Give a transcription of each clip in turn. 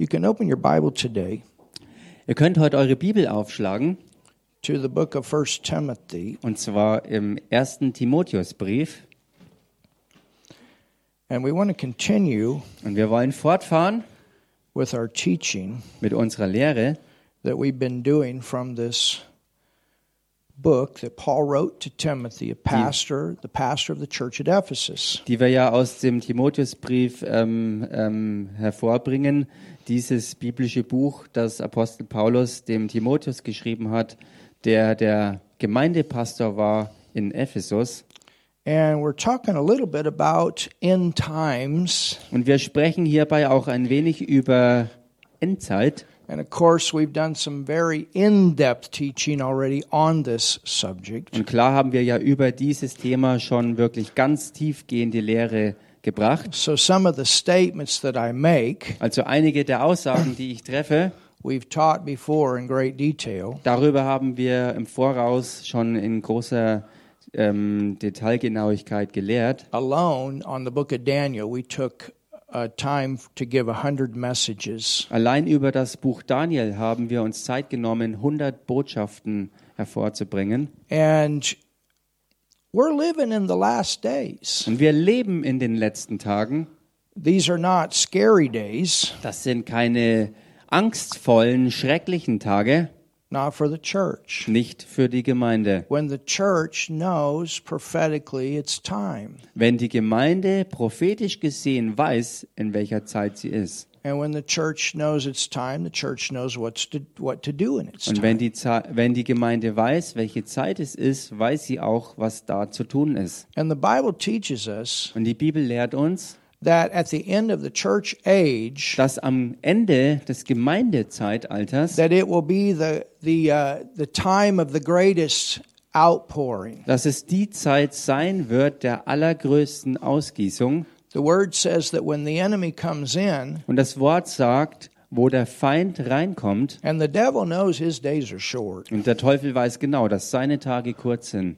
You can open your Bible today Ihr könnt heute eure Bibel aufschlagen, to the book of 1 Timothy, und zwar im ersten Timotheusbrief. and we want to continue Und wir wollen fortfahren with our teaching mit unserer Lehre, that we've been doing from this book that Paul wrote to Timothy, a pastor, the pastor of the church at Ephesus. die wir ja aus dem Timotheusbrief ähm, ähm, hervorbringen. Dieses biblische Buch, das Apostel Paulus dem Timotheus geschrieben hat, der der Gemeindepastor war in Ephesus. And we're talking a little bit about end times. Und wir sprechen hierbei auch ein wenig über Endzeit. And of course, we've done some very in depth teaching already on this subject. Und klar haben wir ja über dieses Thema schon wirklich ganz tiefgehende Lehre gebracht. So, some of the statements that I make, Also einige der Aussagen, die ich treffe, we've taught before in great detail. darüber haben wir im Voraus schon in großer ähm, Detailgenauigkeit gelehrt. Alone on the book of Daniel, we took uh, time to give a hundred messages. Allein über das Buch Daniel haben wir uns Zeit genommen, 100 Botschaften hervorzubringen. And we're living in the last days. Und wir leben in den letzten Tagen. These are not scary days, Das sind keine angstvollen, schrecklichen Tage, not for the church. nicht für die Gemeinde. When the church knows prophetically it's time. Wenn die Gemeinde prophetisch gesehen weiß, in welcher Zeit sie ist. And when the church knows it's time, the church knows what's to, what to do in its Und wenn time. die, wenn die Gemeinde weiß, welche Zeit es ist, weiß sie auch, was da zu tun ist. And the Bible teaches us Und die Bibel lehrt uns, that at the end of the church age, dass am Ende des Gemeindezeitalters, that it will be the the uh, the time of the greatest outpouring. dass es die Zeit sein wird der allergrößten Ausgießung. The word says that when the enemy comes in, Und das Wort sagt, wo der Feind reinkommt, and the devil knows his days are short, und der Teufel weiß genau, dass seine Tage kurz sind.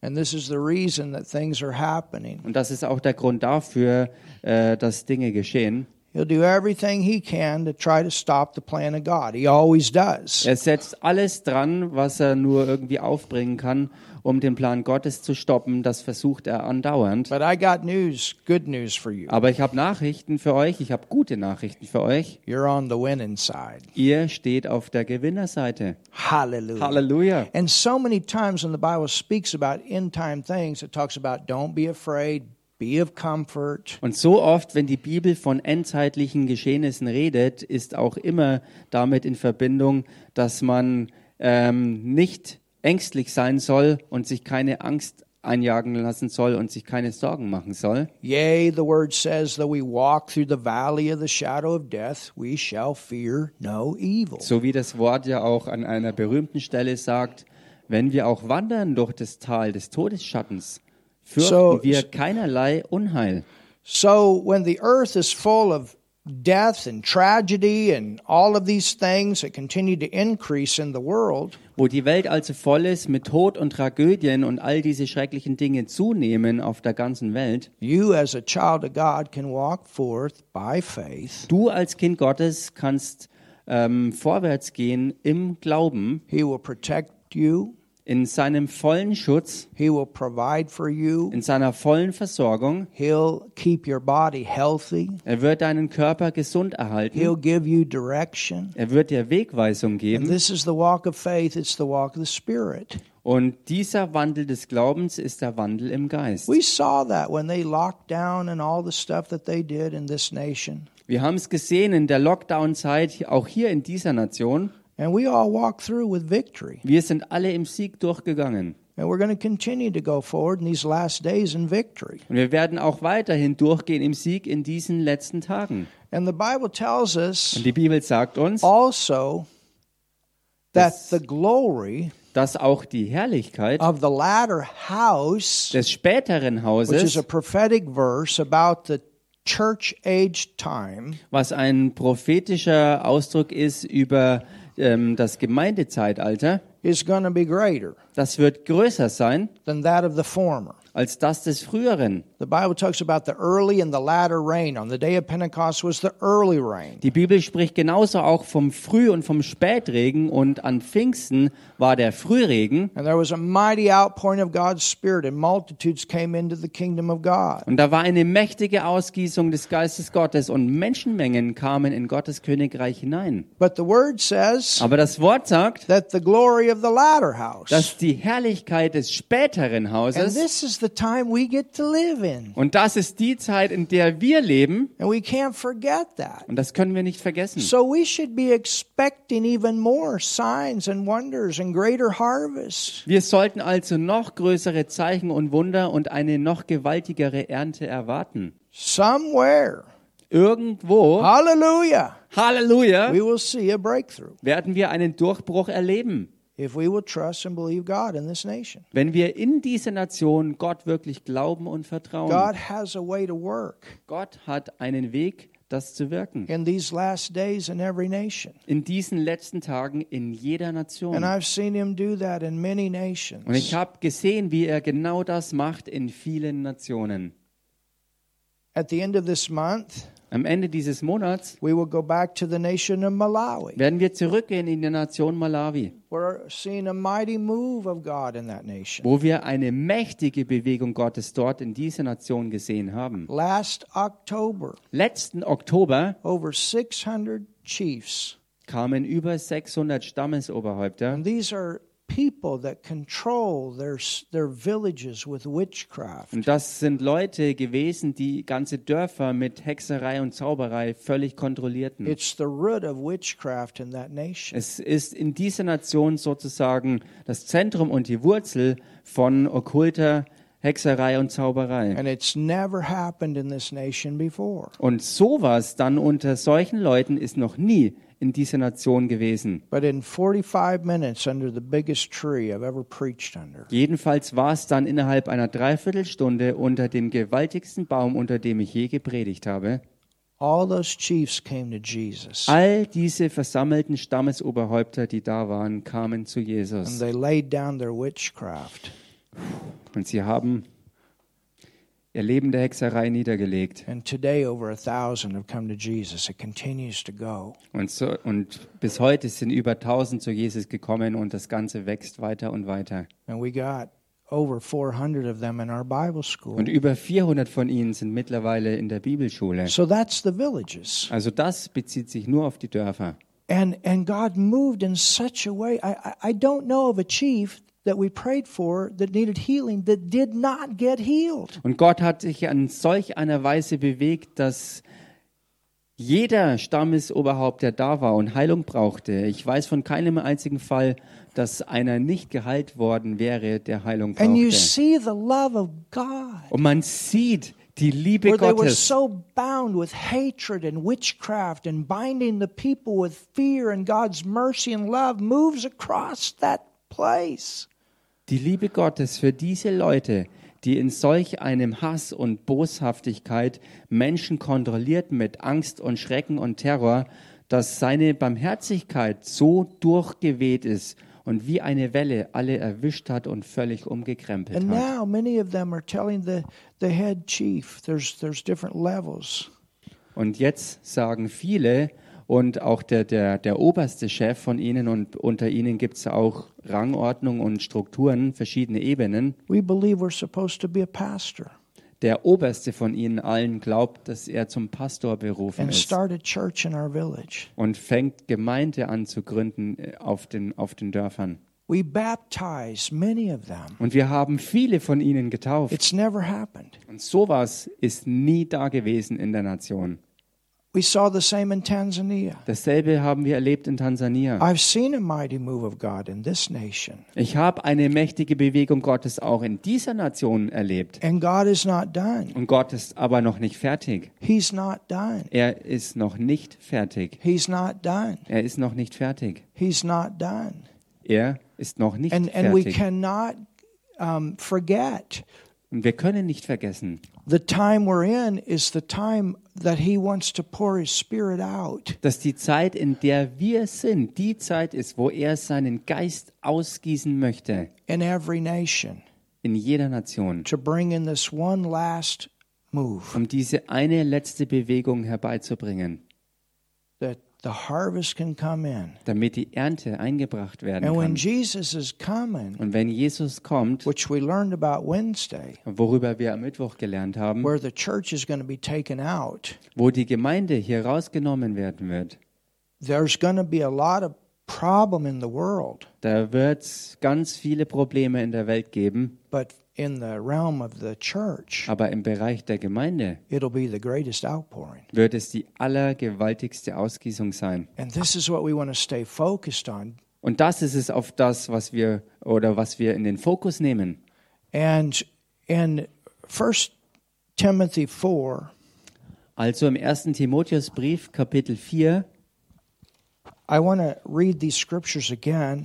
And this is the reason that things are happening. Und das ist auch der Grund dafür, äh, dass Dinge geschehen. He'll do everything he can to try to stop the plan of God. He always does. Er setzt alles dran, was er nur irgendwie aufbringen kann, um den Plan Gottes zu stoppen. Das versucht er andauernd. But I got news, good news for you. Aber ich habe Nachrichten für euch. Ich habe gute Nachrichten für euch. You're on the winning side. Ihr steht auf der Gewinnerseite. Hallelujah. Halleluja. And so many times when the Bible speaks about end time things, it talks about don't be afraid, be of comfort. Und so oft, wenn die Bibel von endzeitlichen Geschehnissen redet, ist auch immer damit in Verbindung, dass man ähm, nicht ängstlich sein soll und sich keine Angst einjagen lassen soll und sich keine Sorgen machen soll. Yea, the word says, though we walk through the valley of the shadow of death, we shall fear no evil. So wie das Wort ja auch an einer berühmten Stelle sagt, wenn wir auch wandern durch das Tal des Todesschattens, fürchten So- wir keinerlei Unheil. So when the earth is full of death and tragedy and all of these things that continue to increase in the world, Wo die Welt also voll ist mit Tod und Tragödien und all diese schrecklichen Dinge zunehmen auf der ganzen Welt, you as a child of God can walk forth by faith. du als Kind Gottes kannst ähm, vorwärts gehen im Glauben, He will protect you. In seinem vollen Schutz, He will provide for you. in seiner vollen Versorgung. He'll keep your body healthy. Er wird deinen Körper gesund erhalten. He'll give you direction. Er wird dir Wegweisung And geben. this is the walk of faith, it's the walk of the Spirit. Und dieser Wandel des Glaubens ist der Wandel im Geist. We saw that when they locked down and all the stuff that they did in this nation. Wir haben es gesehen in der Lockdown-Zeit, auch hier in dieser Nation. And we all walked through with victory. Wir sind alle im Sieg durchgegangen. And we're going to continue to go forward in these last days in victory. Und wir werden auch weiterhin durchgehen im Sieg in diesen letzten Tagen. And the Bible tells us Und die Bibel sagt uns, also that the glory dass auch die Herrlichkeit of the latter house, des späteren which is Hauses, a prophetic verse about the church age time, was ein prophetischer Ausdruck ist über ähm, das Gemeindezeitalter, is going to be greater das wird größer sein than that of the former. als das des früheren. The Bible talks about the early and the latter rain. On the day of Pentecost was the early rain. Die Bibel spricht genauso auch vom Früh- und vom Spätregen und an Pfingsten war der Frühregen. And there was a mighty outpouring of God's Spirit, and multitudes came into the kingdom of God. Und da war eine mächtige Ausgießung des Geistes Gottes und Menschenmengen kamen in Gottes Königreich hinein. But the word says Aber das Wort sagt, that the glory of the latter house. dass die Herrlichkeit des späteren And Hauses this is the time we get to live in. Und das ist die Zeit, in der wir leben And we can't forget that. und das können wir nicht vergessen. So we should be expecting even more signs and wonders and greater harvests. Wir sollten also noch größere Zeichen und Wunder und eine noch gewaltigere Ernte erwarten. Somewhere, Irgendwo, hallelujah, Halleluja, we will see a breakthrough werden wir einen Durchbruch erleben, if we will trust and believe God in this nation. wenn wir in diese Nation Gott wirklich glauben und vertrauen. God has a way to work Gott hat einen Weg, das zu wirken. in these last days in every nation. In diesen letzten Tagen in jeder And Nation. I've seen him do that in many Und nations. ich habe gesehen, wie er genau das macht in vielen Nationen. At the end of this month, Am Ende dieses Monats we will go back to the nation of Malawi. werden wir zurückgehen in die Nation Malawi, We're seeing a mighty move of God in that nation. wo wir eine mächtige Bewegung Gottes dort in dieser Nation gesehen haben. Last October, Letzten Oktober over 600 chiefs. kamen über 600 Stammesoberhäupter. And these are people that control their, their villages with witchcraft. Und das sind Leute gewesen, die ganze Dörfer mit Hexerei und Zauberei völlig kontrollierten. It's the root of witchcraft in that nation. Es ist in dieser Nation sozusagen das Zentrum und die Wurzel von okkulter Hexerei und Zauberei. And it's never happened in this nation before. Und sowas dann unter solchen Leuten ist noch nie in dieser Nation gewesen. But in 45 minutes under the biggest tree I've ever preached under, Jedenfalls war es dann innerhalb einer Dreiviertelstunde unter dem gewaltigsten Baum, unter dem ich je gepredigt habe. all those chiefs came to Jesus. All diese versammelten Stammesoberhäupter, die da waren, kamen zu And Jesus. they laid down their witchcraft. Und sie haben ihr Leben der Hexerei niedergelegt. And today, over a thousand have come to Jesus. It continues to go. Und, so, und bis heute sind über 1000 zu Jesus gekommen und das Ganze wächst weiter und weiter. And we got over 400 of them in our Bible school. Und über 400 von ihnen sind mittlerweile in der Bibelschule. So that's the villages. Also das bezieht sich nur auf die Dörfer. And, and God moved in such a way. I, I don't know of a chief that we prayed for that needed healing that did not get healed. Und Gott hat sich an solch einer Weise bewegt, dass jeder Stammesoberhaupt, der da war und Heilung brauchte, ich weiß von keinem einzigen Fall, dass einer nicht geheilt worden wäre, der Heilung And you brauchte. see the love of God. Und man sieht die Liebe Where they were Gottes. so bound with hatred and witchcraft and binding the people with fear, and God's mercy and love moves across that place. Die Liebe Gottes für diese Leute, die in solch einem Hass und Boshaftigkeit Menschen kontrolliert mit Angst und Schrecken und Terror, dass seine Barmherzigkeit so durchgeweht ist und wie eine Welle alle erwischt hat und völlig umgekrempelt And hat. now many of them are telling the, the head chief there's, there's different levels. Und jetzt sagen viele und auch der, der, der oberste Chef von ihnen und unter ihnen gibt es auch Rangordnung und Strukturen, verschiedene Ebenen. We believe we're supposed to be a pastor Der oberste von ihnen allen glaubt, dass er zum Pastor berufen and ist start a church in our village. und fängt Gemeinde an zu gründen äh, auf den, auf den Dörfern. We baptize many of them. Und wir haben viele von ihnen getauft. It's never happened. Und sowas ist nie da gewesen in der Nation. We saw the same in Tanzania. Dasselbe haben wir erlebt in Tansania. I've seen a mighty move of God in this nation. Ich habe eine mächtige Bewegung Gottes auch in dieser Nation erlebt. And God is not done. Und Gott ist aber noch nicht fertig. He's not done. Er ist noch nicht fertig. He's not done. Er ist noch nicht fertig. He's not done. Er ist noch nicht And and we fertig. cannot um, forget Und wir können nicht vergessen, the time we're in is the time that He wants to pour His Spirit out. dass die Zeit, in der wir sind, die Zeit ist, wo er seinen Geist ausgießen möchte. in every nation. in jeder Nation, to bring in this one last move um diese eine letzte Bewegung herbeizubringen, the harvest can come in. damit die Ernte eingebracht werden And when kann. Jesus is coming, Und wenn Jesus kommt, which we learned about Wednesday, worüber wir am Mittwoch gelernt haben, where the church is going to be taken out, wo die Gemeinde hier rausgenommen werden wird, there's going to be a lot of problem in the world, da wird es ganz viele Probleme in der Welt geben, but in the realm of the church, aber im Bereich der Gemeinde it'll be the greatest outpouring. wird es die allergewaltigste Ausgießung sein. And this is what we want to stay focused on. Und das ist es auf das, was wir oder was wir in den Fokus nehmen. And in 1 Timothy 4, Also im 1. Timotheusbrief Kapitel 4, I want to read these scriptures again,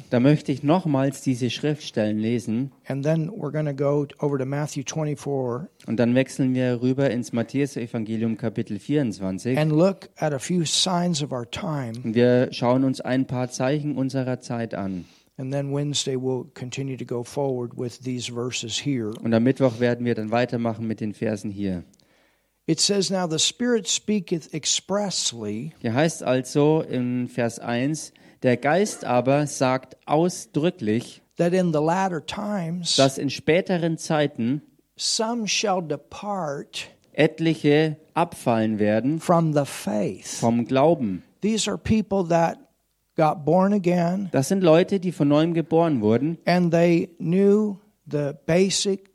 da möchte ich nochmals diese Schriftstellen lesen and then we're going to go over to Matthew 24 und dann wechseln wir rüber ins Matthäus-Evangelium Kapitel 24 and look at a few signs of our time. und wir schauen uns ein paar Zeichen unserer Zeit an. And then Wednesday we'll continue to go forward with these verses here. Und am Mittwoch werden wir dann weitermachen mit den Versen hier. It says, Now the Spirit speaketh expressly Hier heißt also in Vers 1, der Geist aber sagt ausdrücklich, that in the latter times dass in späteren Zeiten some shall depart etliche abfallen werden from the faith. vom Glauben. These are people that got born again Das sind Leute, die von neuem geboren wurden and they knew the basic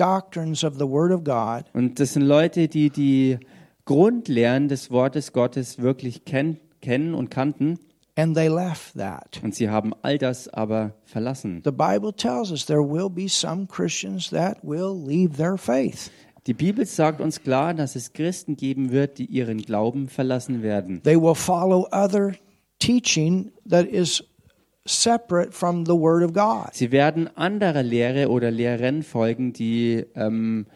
doctrines of the Word of God, und das sind Leute, die die Grundlehren des Wortes Gottes wirklich kenn kennen und kannten and they left that. und sie haben all das aber verlassen. The Bible tells us there will be some Christians that will leave their faith. Die Bibel sagt uns klar, dass es Christen geben wird, die ihren Glauben verlassen werden. They will follow other teaching that is separate from the Word of God. Sie werden anderer Lehre oder Lehren folgen, die ähm,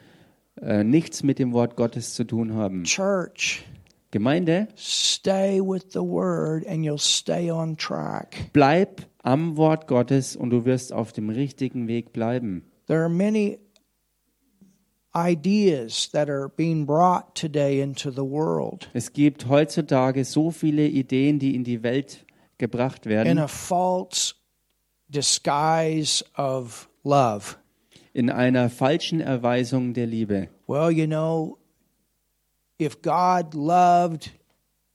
äh, nichts mit dem Wort Gottes zu tun haben. Church, Gemeinde, stay with the Word and you'll stay on track. bleib am Wort Gottes und du wirst auf dem richtigen Weg bleiben. There are many ideas that are being brought today into the world Es gibt heutzutage so viele Ideen, die in die Welt gebracht in werden, a false disguise of love. in einer falschen Erweisung der Liebe. Well, you know, if God loved,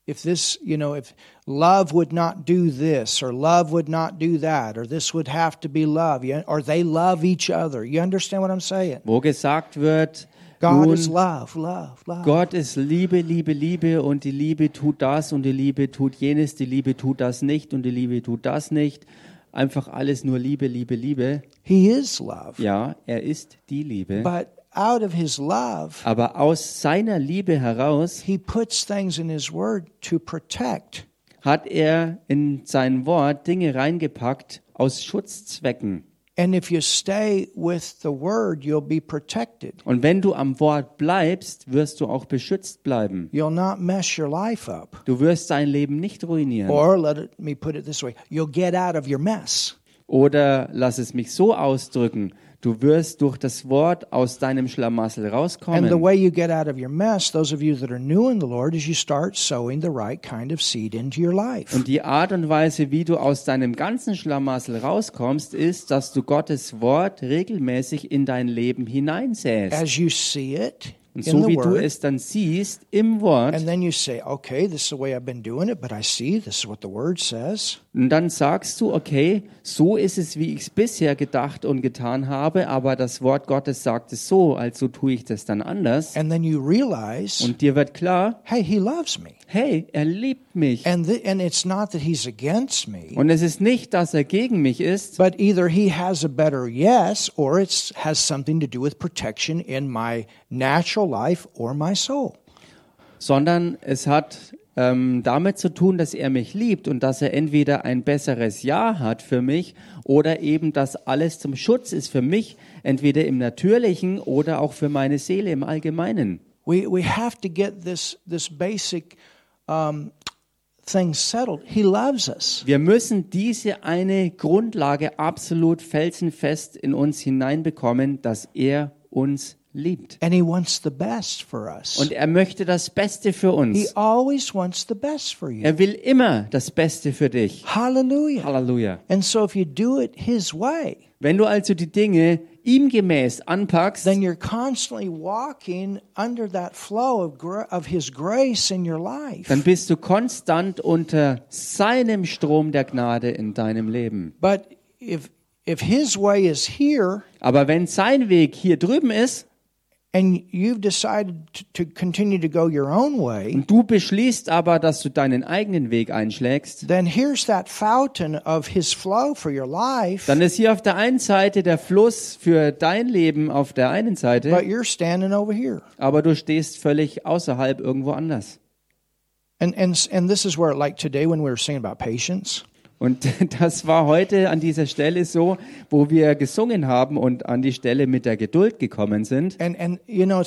if this, you know, if love would not do this, or love would not do that, or this would have to be love, or they love each other. You understand what I'm saying? Wo gesagt wird, God nun, is love, love, love. Gott ist Liebe, Liebe, Liebe und die Liebe tut das und die Liebe tut jenes, die Liebe tut das nicht und die Liebe tut das nicht. Einfach alles nur Liebe, Liebe, Liebe. He is love. Ja, er ist die Liebe. But out of his love, Aber aus seiner Liebe heraus he puts things in his word to protect. hat er in sein Wort Dinge reingepackt aus Schutzzwecken. And if you stay with the word, you'll be protected. Und wenn du am Wort bleibst, wirst du auch beschützt bleiben. You'll not mess your life up. Du wirst dein Leben nicht ruinieren. Or let me put it this way you'll get out of your mess. Oder lass es mich so ausdrücken, du wirst durch das Wort aus deinem Schlamassel And the rauskommen. way you get out of your mess, those of you that are new in the Lord, is you start sowing the right kind of seed into your life. Und die Art und Weise, wie du aus deinem ganzen Schlamassel rauskommst, ist, dass du Gottes Wort regelmäßig in dein Leben hineinsäst. As you see it Und so wie du es dann siehst im Wort, and then you say, okay, this is the way I've been doing it, but I see this is what the Word says. Und dann sagst du, okay, so ist es, wie ich es bisher gedacht und getan habe, aber das Wort Gottes sagt es so, also tue ich das dann anders. And then you realize, Und dir wird klar, hey, He loves me. hey, er liebt mich. And, th- and it's not that He's against me, Und es ist nicht, dass er gegen mich ist, but either He has a better yes, or it has something to do with protection in my natural life or my soul. sondern es hat ähm, damit zu tun, dass er mich liebt und dass er entweder ein besseres Ja hat für mich oder eben, dass alles zum Schutz ist für mich, entweder im Natürlichen oder auch für meine Seele im Allgemeinen. We, we have to get this, this basic um, thing settled. He loves us. Wir müssen diese eine Grundlage absolut felsenfest in uns hineinbekommen, dass er uns liebt. And he wants the best for us. Und er möchte das Beste für He uns. always wants the best for you. Er will immer das Beste für dich. Hallelujah. Halleluja. And so if you do it his way, Wenn du also die Dinge ihm gemäß anpackst, then you're constantly walking under that flow of, of his grace in your life. dann bist du konstant unter seinem Strom der Gnade in deinem Leben. But if if his way is here Aber wenn sein Weg hier drüben ist und du beschließt aber, dass du deinen eigenen Weg einschlägst, then here's that fountain of his flow for your life, dann ist hier auf der einen Seite der Fluss für dein Leben auf der einen but Seite, you're standing over here. aber du stehst völlig außerhalb irgendwo anders. And and and this is where like today when we were singing about patience, Und das war heute an dieser Stelle so, wo wir gesungen haben und an die Stelle mit der Geduld gekommen sind. and and you know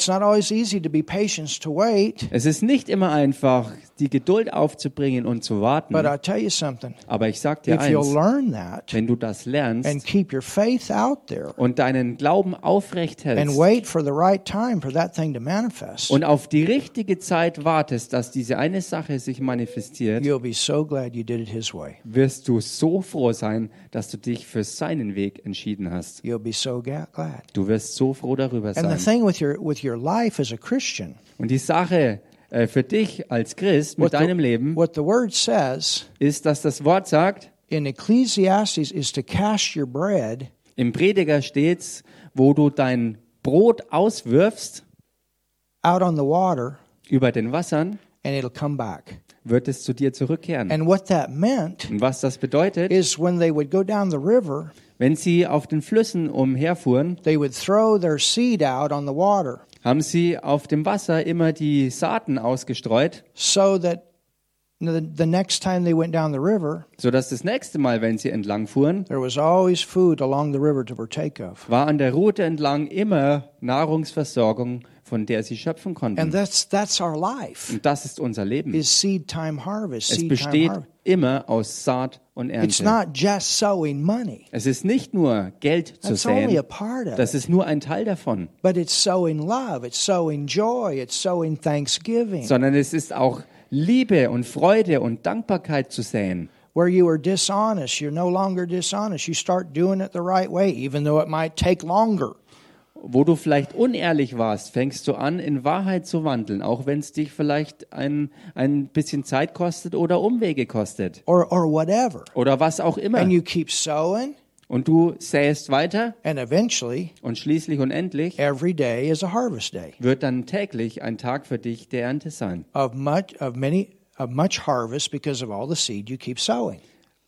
Es ist nicht immer einfach, die Geduld aufzubringen und zu warten. but I'll tell you something. Aber ich sag dir eins, learn that wenn du das and lernst keep your faith out there und deinen Glauben aufrecht and hältst wait for the right time for that thing to manifest, und auf die richtige Zeit wartest, dass diese eine Sache sich manifestiert, you'll be so glad you did it his way. wirst du so froh sein, dass du dich für seinen Weg entschieden hast. You'll be so ga- glad. Du wirst so froh darüber And the sein. thing with your with your life as a Christian, Und die Sache äh, für dich als Christ mit deinem the, Leben what the word says ist, dass das Wort sagt, in Ecclesiastes is to cast your bread im Prediger steht's, wo du dein Brot auswirfst out on the water über den Wassern, and it'll come back. Wird es zu dir zurückkehren. And what that meant Und was das bedeutet, is when they would go down the river, wenn sie auf den Flüssen umherfuhren, they would throw their seed out on the water haben sie auf dem Wasser immer die Saaten ausgestreut, so that the, the next time they went down the river, sodass das nächste Mal, wenn sie entlang fuhren, there was always food along the river to partake of. war an der Route entlang immer Nahrungsversorgung, von der sie schöpfen And konnten. that's that's our life. Und das ist unser Leben. Is seed time harvest, Es seed time besteht harvest. immer aus Saat und It's Ernte. not just sowing money. Es ist nicht nur Geld zu That's only a säen, part of das ist nur ein Teil davon, But it's sowing love, it's sowing joy, it's sowing thanksgiving. sondern es ist auch Liebe und Freude und Dankbarkeit zu säen. Where you were dishonest, you're no longer dishonest. You start doing it the right way, even though it might take longer. Wo du vielleicht unehrlich warst, fängst du an, in Wahrheit zu wandeln, auch wenn es dich vielleicht ein, ein bisschen Zeit kostet oder Umwege kostet Or, or whatever. oder was auch immer. And you keep sowing, Und du säst weiter and eventually, und schließlich und endlich every day is a harvest day wird dann täglich ein Tag für dich der Ernte sein. of much, of many, of much harvest because of all the seed you keep sowing.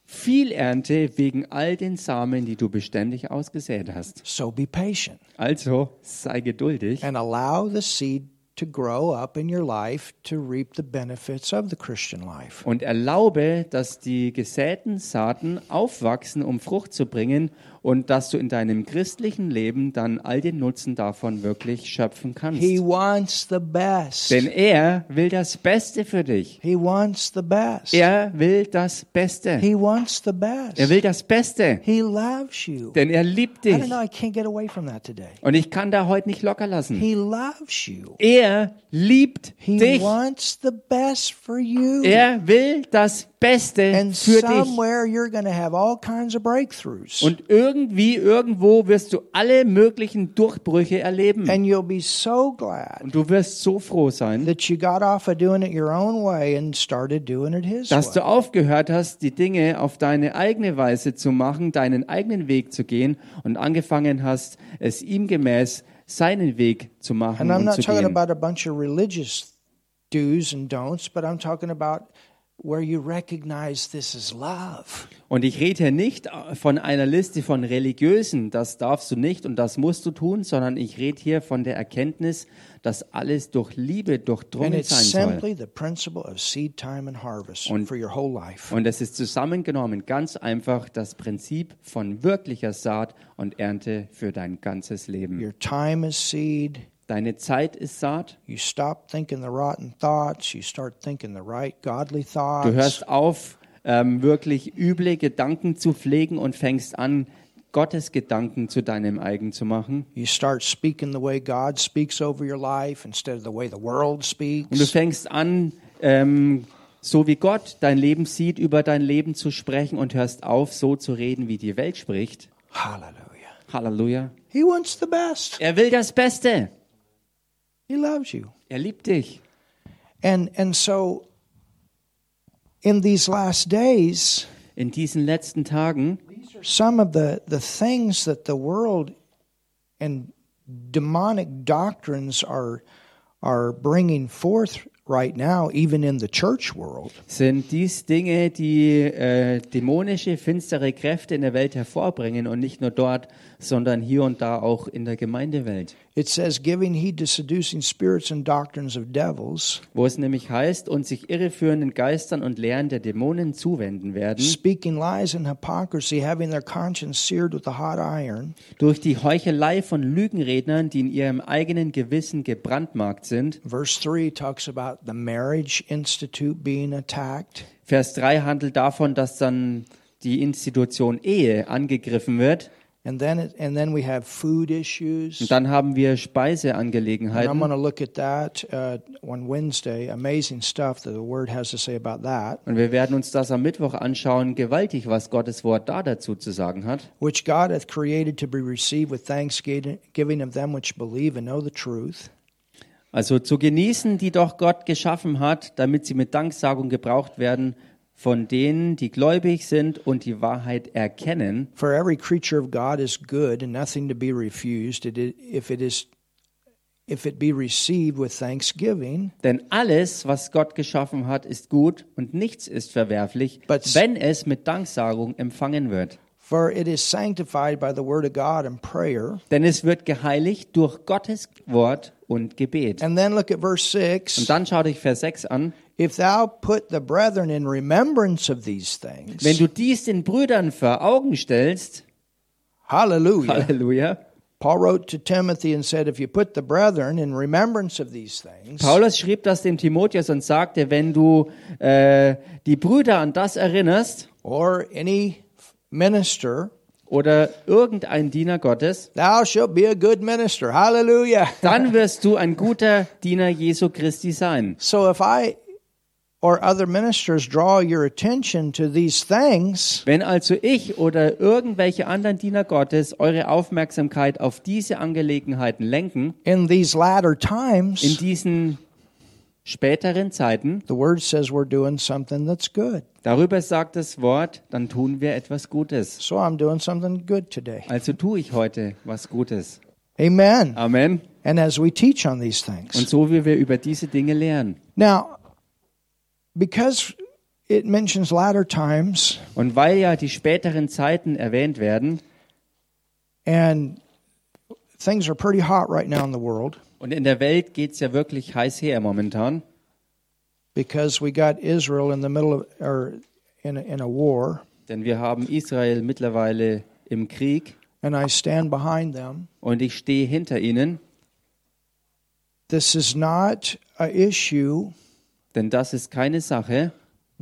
Viel Ernte wegen all den Samen, die du beständig ausgesät hast. So be patient Also sei geduldig and allow the seed to grow up in your life to reap the benefits of the Christian life. und erlaube, dass die gesäten Saaten aufwachsen, um Frucht zu bringen und dass du in deinem christlichen Leben dann all den Nutzen davon wirklich schöpfen kannst. He wants the best. Denn er will das Beste für dich. He wants the best. Er will das Beste. He wants the best. Er will das Beste, He loves you. denn er liebt I dich. don't know. I can't get away from that today. Und ich kann da heute nicht locker lassen. He loves you. Er liebt He dich. wants the best for you. Er will das Beste für dich. Und irgendwie, irgendwo wirst du alle möglichen Durchbrüche erleben. and you'll be so glad Und du wirst so froh sein, dass du aufgehört hast, die Dinge auf deine eigene Weise zu machen, deinen eigenen Weg zu gehen und angefangen hast, es ihm gemäß seinen Weg zu machen und not zu talking gehen. about a bunch of religious do's and don'ts, but I'm talking about where you recognize this is love. Und ich rede hier nicht von einer Liste von religiösen, das darfst du nicht und das musst du tun, sondern ich rede hier von der Erkenntnis, dass alles durch Liebe And durchdrungen it's sein soll. simply the principle of seed time and harvest Und- for your whole life. Und es ist zusammengenommen ganz einfach das Prinzip von wirklicher Saat und Ernte für dein ganzes Leben. Your time is seed, Deine Zeit ist Saat. You stop thinking the rotten thoughts. You start thinking the right, godly Du thoughts. hörst auf, ähm, wirklich üble Gedanken zu pflegen und fängst an, Gottes Gedanken zu deinem eigen zu machen. You start speaking the way God speaks over your life instead of the way the world Und du speaks. fängst an, ähm, so wie Gott dein Leben sieht, über dein Leben zu sprechen und hörst auf, so zu reden, wie die Welt spricht. Halleluja. He wants the best. Er will das Beste. He loves you. Er liebt dich. And and so in these last days, In diesen letzten Tagen some of the, the things that the world and demonic doctrines are are bringing forth right now, even in the church world. sind dies Dinge, die äh, dämonische, finstere Kräfte in der Welt hervorbringen und nicht nur dort, sondern hier und da auch in der Gemeindewelt. It says, giving heed to seducing spirits and doctrines of devils, Wo es nämlich heißt, und sich irreführenden Geistern und Lehren der Dämonen zuwenden werden, speaking lies and hypocrisy, having their conscience seared with a hot iron, durch die Heuchelei von Lügenrednern, die in ihrem eigenen Gewissen gebrandmarkt sind. Verse 3 talks about the marriage institute being attacked. Vers 3 handelt davon, dass dann die Institution Ehe angegriffen wird. And then, it, and then we have food Und dann haben wir Speiseangelegenheiten. going to look at that uh, on Wednesday. Amazing stuff that the Word has to say about that. Und wir werden uns das am Mittwoch anschauen. Gewaltig, was Gottes Wort da dazu zu sagen hat. Which God hath created to be received with thanksgiving of them which believe and know the truth. Also zu genießen, die doch Gott geschaffen hat, damit sie mit Danksagung gebraucht werden von denen, die gläubig sind und die Wahrheit erkennen. For every creature of God is good and nothing to be refused if it is if it be received with thanksgiving. Denn alles, was Gott geschaffen hat, ist gut und nichts ist verwerflich, But- wenn es mit Danksagung empfangen wird. For it is sanctified by the word of God and prayer. Denn es wird geheiligt durch Gottes Wort und Gebet. And then look at verse 6. Und dann schau dich Vers 6 an. If thou put the brethren in remembrance of these things, Wenn du dies den Brüdern vor Augen stellst, hallelujah. Halleluja. Paul wrote to Timothy and said, If you put the brethren in remembrance of these things, Paulus schrieb das dem Timotheus und sagte, wenn du äh, die Brüder an das erinnerst or any minister, oder irgendein Diener Gottes, thou shalt be a good minister. Hallelujah. dann wirst du ein guter Diener Jesu Christi sein. So if I or other ministers draw your attention to these things, Wenn also ich oder irgendwelche anderen Diener Gottes eure Aufmerksamkeit auf diese Angelegenheiten lenken, in these latter in times, diesen späteren Zeiten, the word says we're doing something that's good. darüber sagt das Wort, dann tun wir etwas Gutes. So I'm doing something good today. Also tue ich heute was Gutes. Amen. Amen. And as we teach on these things. Und so wie wir über diese Dinge lernen. Now, because it mentions latter times, Und weil ja die späteren Zeiten erwähnt werden and things are pretty hot right now in the world und in der Welt geht es ja wirklich heiß her momentan, because we got Israel in the middle of, or in a, in a war, denn wir haben Israel mittlerweile im Krieg and I stand behind them. und ich stehe hinter ihnen, This is not a issue denn das ist keine Sache,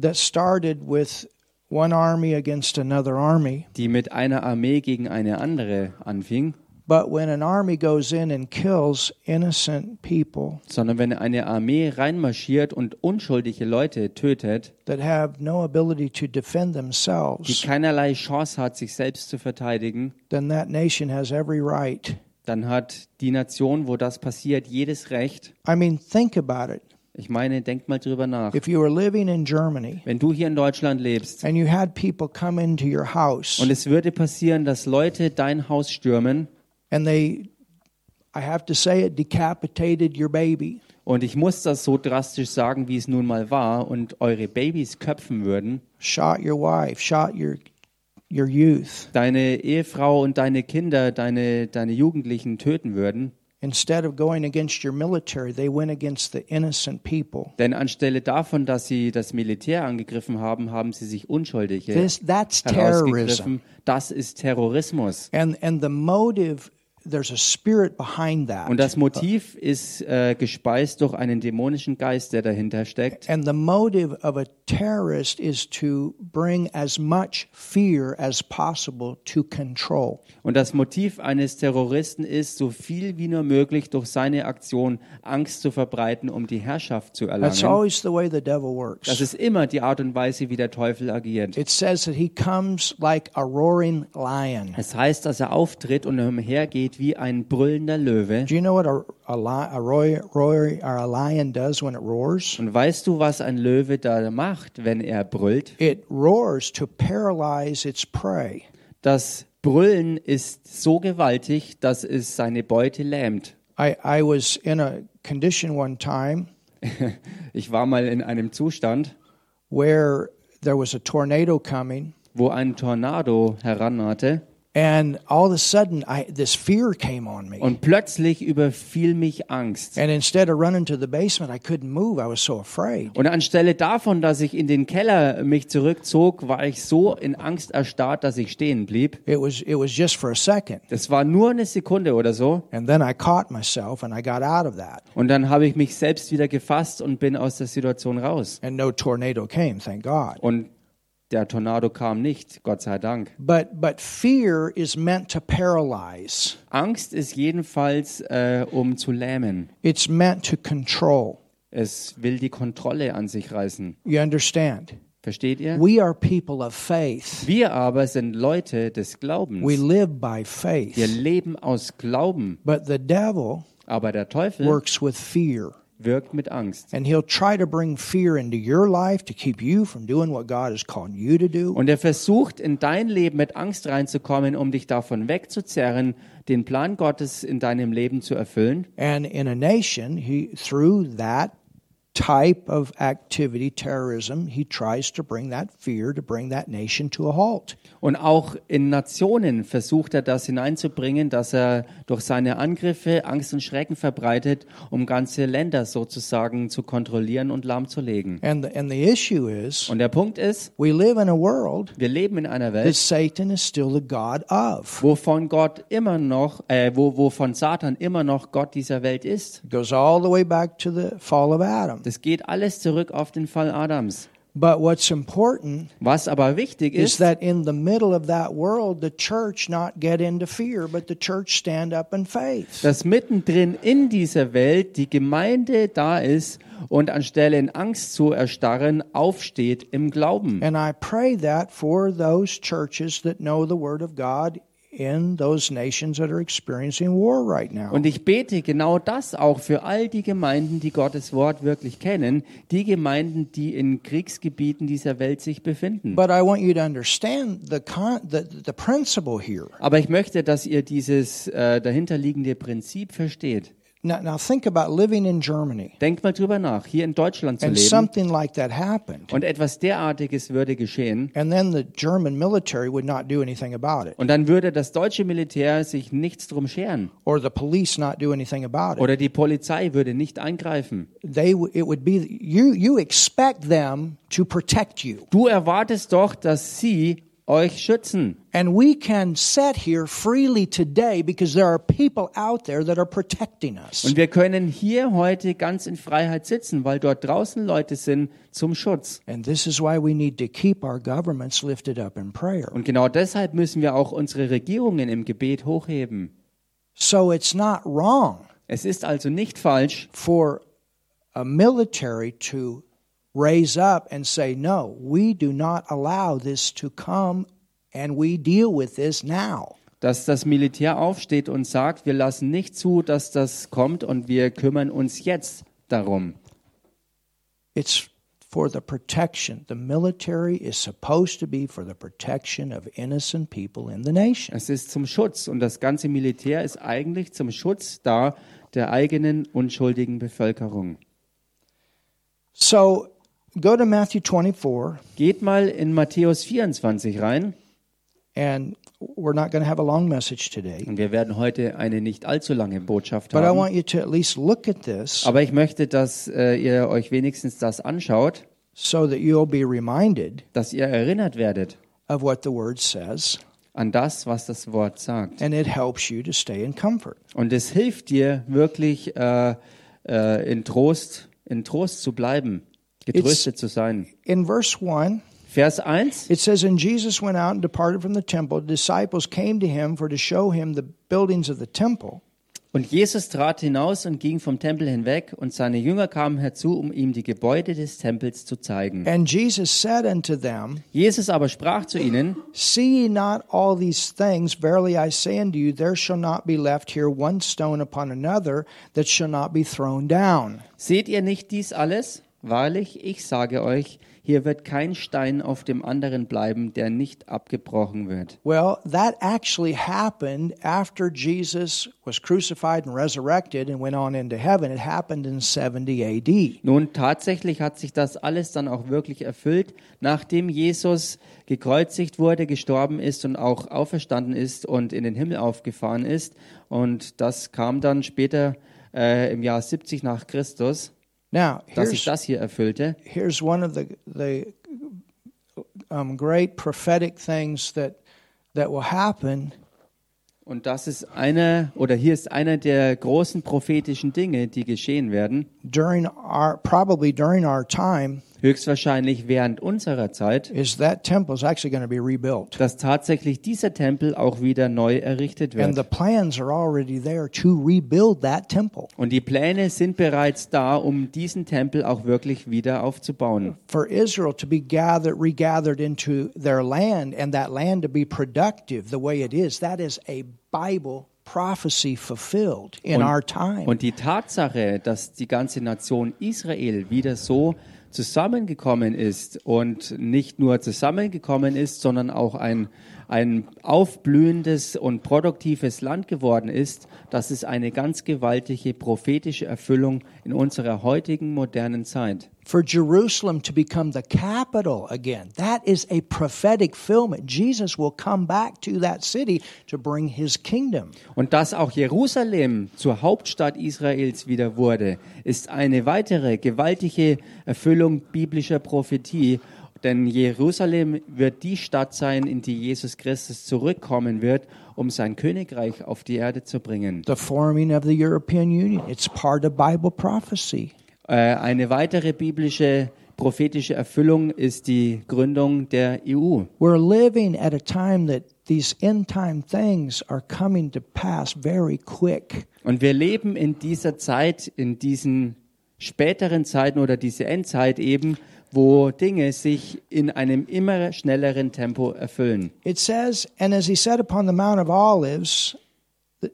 that started with one army against another army, die mit einer Armee gegen eine andere anfing, but when an army goes in and kills innocent people sondern wenn eine Armee reinmarschiert und unschuldige Leute tötet, that have no ability to defend die themselves, keinerlei Chance hat, sich selbst zu verteidigen, then that nation has every right. dann hat die Nation, wo das passiert, jedes Recht. I mean, think about it. Ich meine, denk mal drüber nach. If you were living in Germany Wenn du hier in Deutschland lebst and you had people come into your house und es würde passieren, dass Leute dein Haus stürmen and they, I have to say it, decapitated your baby, und ich muss das so drastisch sagen, wie es nun mal war und eure Babys köpfen würden, shot your wife, shot your your youth, deine Ehefrau und deine Kinder, deine, deine Jugendlichen töten würden, instead of going against your military, they went against the innocent people. denn anstelle davon, dass sie das Militär angegriffen haben, haben sie sich Unschuldige This that's terrorism. Das ist Terrorismus. And and the motive there's a spirit behind that. Und das Motiv ist äh, gespeist durch einen dämonischen Geist, der dahinter steckt. And the motive of a terrorist is to bring as much fear as possible to control. Und das Motiv eines Terroristen ist, so viel wie nur möglich durch seine Aktion Angst zu verbreiten, um die Herrschaft zu That's erlangen. always the way the devil Das works. ist immer die Art und Weise, wie der Teufel agiert. It says that he comes like a roaring lion. Es heißt, dass er auftritt und umhergeht wie ein brüllender Löwe. Do you know what a, a, a, roy, roy, a lion does when it roars? Und weißt du, was ein Löwe da macht, wenn er brüllt? It roars to paralyze its prey. Das Brüllen ist so gewaltig, dass es seine Beute lähmt. I, I was in a condition one time Ich war mal in einem Zustand, where there was a tornado coming, wo ein Tornado herannahte and all of a sudden I, this fear came on me. und plötzlich überfiel mich Angst. And instead of running to the basement, I couldn't move. I was so afraid. Und anstelle davon, dass ich in den Keller mich zurückzog, war ich so in Angst erstarrt, dass ich stehen blieb. It was it was just for a second. Das war nur eine Sekunde oder so. And then I caught myself and I got out of that. Und dann habe ich mich selbst wieder gefasst und bin aus der Situation raus. And no tornado came, thank God. Und der Tornado kam nicht, Gott sei Dank. But but fear is meant to paralyze. Angst ist jedenfalls, äh, um zu lähmen. It's meant to control. Es will die Kontrolle an sich reißen. You understand? Versteht ihr? We are people of faith. Wir aber sind Leute des We Glaubens. live by Wir faith. leben aus Glauben. But the devil Aber der Teufel works with fear. Wirkt mit Angst. And he'll try to bring fear into your life to keep you from doing what God is calling you to do. Und er versucht in dein Leben mit Angst reinzukommen, um dich davon wegzuzerren, den Plan Gottes in deinem Leben zu erfüllen. And in a nation, he through that type of activity, terrorism, he tries to bring that fear to bring that nation to a halt. Und auch in Nationen versucht er das hineinzubringen, dass er durch seine Angriffe Angst und Schrecken verbreitet, um ganze Länder sozusagen zu kontrollieren und lahmzulegen. And the, and the issue is, Und der Punkt ist, we live in a world wir leben in einer that Welt, Satan is still the God of. wovon Gott immer noch, äh, wo, wovon Satan immer noch Gott dieser Welt ist. It goes all the way back to the fall of Adam. Das geht alles zurück auf den Fall Adams. But what's important Was aber wichtig is ist, that in the middle of that world, the church not get into fear, but the church stand up in faith. dass mittendrin in dieser Welt die Gemeinde da ist und anstelle in Angst zu erstarren, aufsteht im Glauben. And I pray that for those churches that know the Word of God in those nations that are experiencing war right now. Und ich bete genau das auch für all die Gemeinden, die Gottes Wort wirklich kennen, die Gemeinden, die in Kriegsgebieten dieser Welt sich befinden. But I want you to understand the con- the, the principle here. Aber ich möchte, dass ihr dieses äh, dahinterliegende Prinzip versteht. Now, now think about living in Germany Denkt mal drüber nach, hier in Deutschland zu and leben something like that happened, und etwas derartiges würde geschehen and then the German military would not do anything about it, und dann würde das deutsche Militär sich nichts drum scheren or the police not do anything about it. oder die Polizei würde nicht eingreifen. They it would be you. You expect them to protect you, Du erwartest doch, dass sie euch schützen. and we can sit here freely today because there are people out there that are protecting us. Und wir können hier heute ganz in Freiheit sitzen, weil dort draußen Leute sind zum Schutz. And this is why we need to keep our governments lifted up in prayer. Und genau deshalb müssen wir auch unsere Regierungen im Gebet hochheben. So it's not wrong Es ist also nicht falsch, for a military to raise up and say, no, we do not allow this to come and we deal with this now. dass das Militär aufsteht und sagt, wir lassen nicht zu, dass das kommt und wir kümmern uns jetzt darum. It's for the protection. The military is supposed to be for the protection of innocent people in the nation. Es ist zum Schutz und das ganze Militär ist eigentlich zum Schutz da der eigenen unschuldigen Bevölkerung. So go to Matthew 24, Geht mal in Matthäus 24 rein and we're not going to have a long message today. und wir werden heute eine nicht allzu lange Botschaft But I haben. want you to at least look at this Aber ich möchte, dass äh, ihr euch wenigstens das anschaut, so that you'll be reminded dass ihr erinnert werdet of what the word says. an das, was das Wort sagt. And it helps you to stay in comfort. Und es hilft dir wirklich äh, äh, in Trost, in Trost zu bleiben, getröstet zu sein. In verse 1, Vers 1. it says, And Jesus went out and departed from the temple. The disciples came to him for to show him the buildings of the temple. Und Jesus trat hinaus und ging vom Tempel hinweg, und seine Jünger kamen herzu, um ihm die Gebäude des Tempels zu zeigen. And Jesus said unto them, Jesus aber sprach zu ihnen, See ye not all these things? Verily I say unto you, there shall not be left here one stone upon another that shall not be thrown down. Seht ihr nicht dies alles? Wahrlich, ich sage euch, hier wird kein Stein auf dem anderen bleiben, der nicht abgebrochen wird. Well, that actually happened after Jesus was crucified and resurrected and went on into heaven. It happened in 70 AD. Nun, tatsächlich hat sich das alles dann auch wirklich erfüllt, nachdem Jesus gekreuzigt wurde, gestorben ist und auch auferstanden ist und in den Himmel aufgefahren ist. Und das kam dann später äh, im Jahr 70 nach Christus, Now, dass here's, das hier erfüllte. here's one of the, the um, great prophetic things that, that will happen Und das ist einer, oder hier ist einer der großen prophetischen Dinge, die geschehen werden, during our, probably during our time, höchstwahrscheinlich während unserer Zeit, is that temple is actually going to be rebuilt. dass tatsächlich dieser Tempel auch wieder neu errichtet And the wird. plans are already there to rebuild that temple. Und die Pläne sind bereits da, um diesen Tempel auch wirklich wieder aufzubauen. For Israel to be gathered, regathered into their land and that land to be productive the way it is, that is a Bible prophecy fulfilled in Und- our time. Und die Tatsache, dass die ganze Nation Israel wieder so zusammengekommen ist und nicht nur zusammengekommen ist, sondern auch ein, ein aufblühendes und produktives Land geworden ist, das ist eine ganz gewaltige prophetische Erfüllung in unserer heutigen modernen Zeit. For Jerusalem to become the capital again, that is a prophetic fulfillment. Jesus will come back to that city to bring his kingdom. Und dass auch Jerusalem zur Hauptstadt Israels wieder wurde, ist eine weitere gewaltige Erfüllung biblischer Prophetie. Denn Jerusalem wird die Stadt sein, in die Jesus Christus zurückkommen wird, um sein Königreich auf die Erde zu bringen. The forming of the European Union, it's part of Bible prophecy. Äh, eine weitere biblische prophetische Erfüllung ist die Gründung der EU. We're living at a time that these end time things are coming to pass very quick. Und wir leben in dieser Zeit, in diesen späteren Zeiten oder diese Endzeit eben, wo Dinge sich in einem immer schnelleren Tempo erfüllen. It says, and as he said upon the Mount of Olives,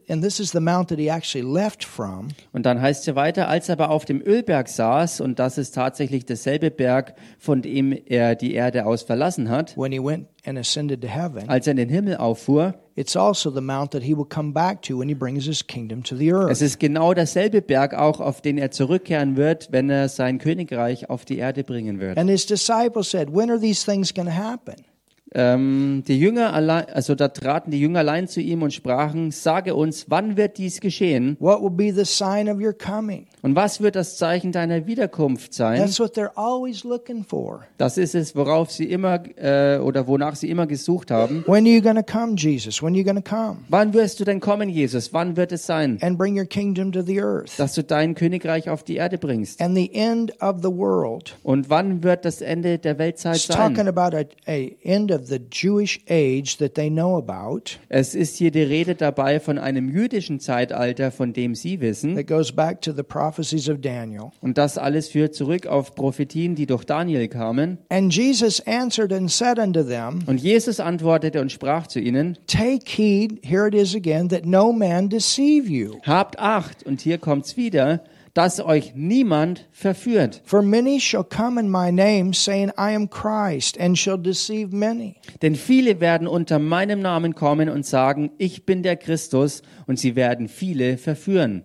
and this is the mount that he actually left from, Und dann heißt es weiter, als er aber auf dem Ölberg saß, und das ist tatsächlich derselbe Berg, von dem er die Erde aus verlassen hat, when he went and ascended to heaven, als er in den Himmel auffuhr, it's also the mount that he will come back to when he brings his kingdom to the es earth. ist genau derselbe Berg auch, auf den er zurückkehren wird, wenn er sein Königreich auf die Erde bringen wird. And his disciples said, When are these things going to happen? Ähm, die Jünger allein, also da traten die Jünger allein zu ihm und sprachen, sage uns, wann wird dies geschehen? What will be the sign of your coming? Und was wird das Zeichen deiner Wiederkunft sein? That's what they're always looking for. Das ist es, worauf sie immer äh, oder wonach sie immer gesucht haben. When are you going to come, Jesus? When are you going to come Wann wirst du denn kommen, Jesus? Wann wird es sein, and bring your kingdom to the earth? dass du dein Königreich auf die Erde bringst? And the end of the world. Und wann wird das Ende der Weltzeit It's talking sein? about a, a end of the Jewish age that they know about Es ist hier die Rede dabei von einem jüdischen Zeitalter, von dem sie wissen. that goes back to the prophecies of Daniel. Und das alles führt zurück auf Prophetien, die durch Daniel kamen. And Jesus answered and said unto them, Und Jesus antwortete und sprach zu ihnen, Take heed, here it is again, that no man deceive you. Habt Acht, und hier kommt's wieder, dass euch niemand verführt. For many shall come in my name, saying, I am Christ, and shall deceive many. Denn viele werden unter meinem Namen kommen und sagen, ich bin der Christus, und sie werden viele verführen.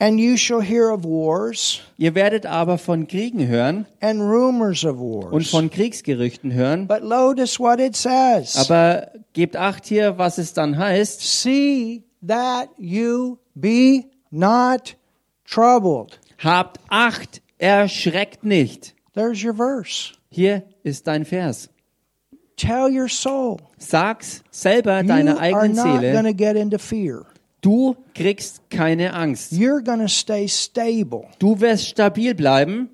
And you shall hear of wars Ihr werdet aber von Kriegen hören and rumors of und wars. von Kriegsgerüchten hören. But notice what it says. Aber gebt Acht hier, was es dann heißt. See that you be not troubled. Habt Acht, erschreckt nicht. There's your verse. Hier ist dein Vers. Tell your soul. Sag's selber You deiner are eigenen not going Seele, to get into fear. du kriegst keine Angst. You're to stay stable. Du wirst stabil bleiben.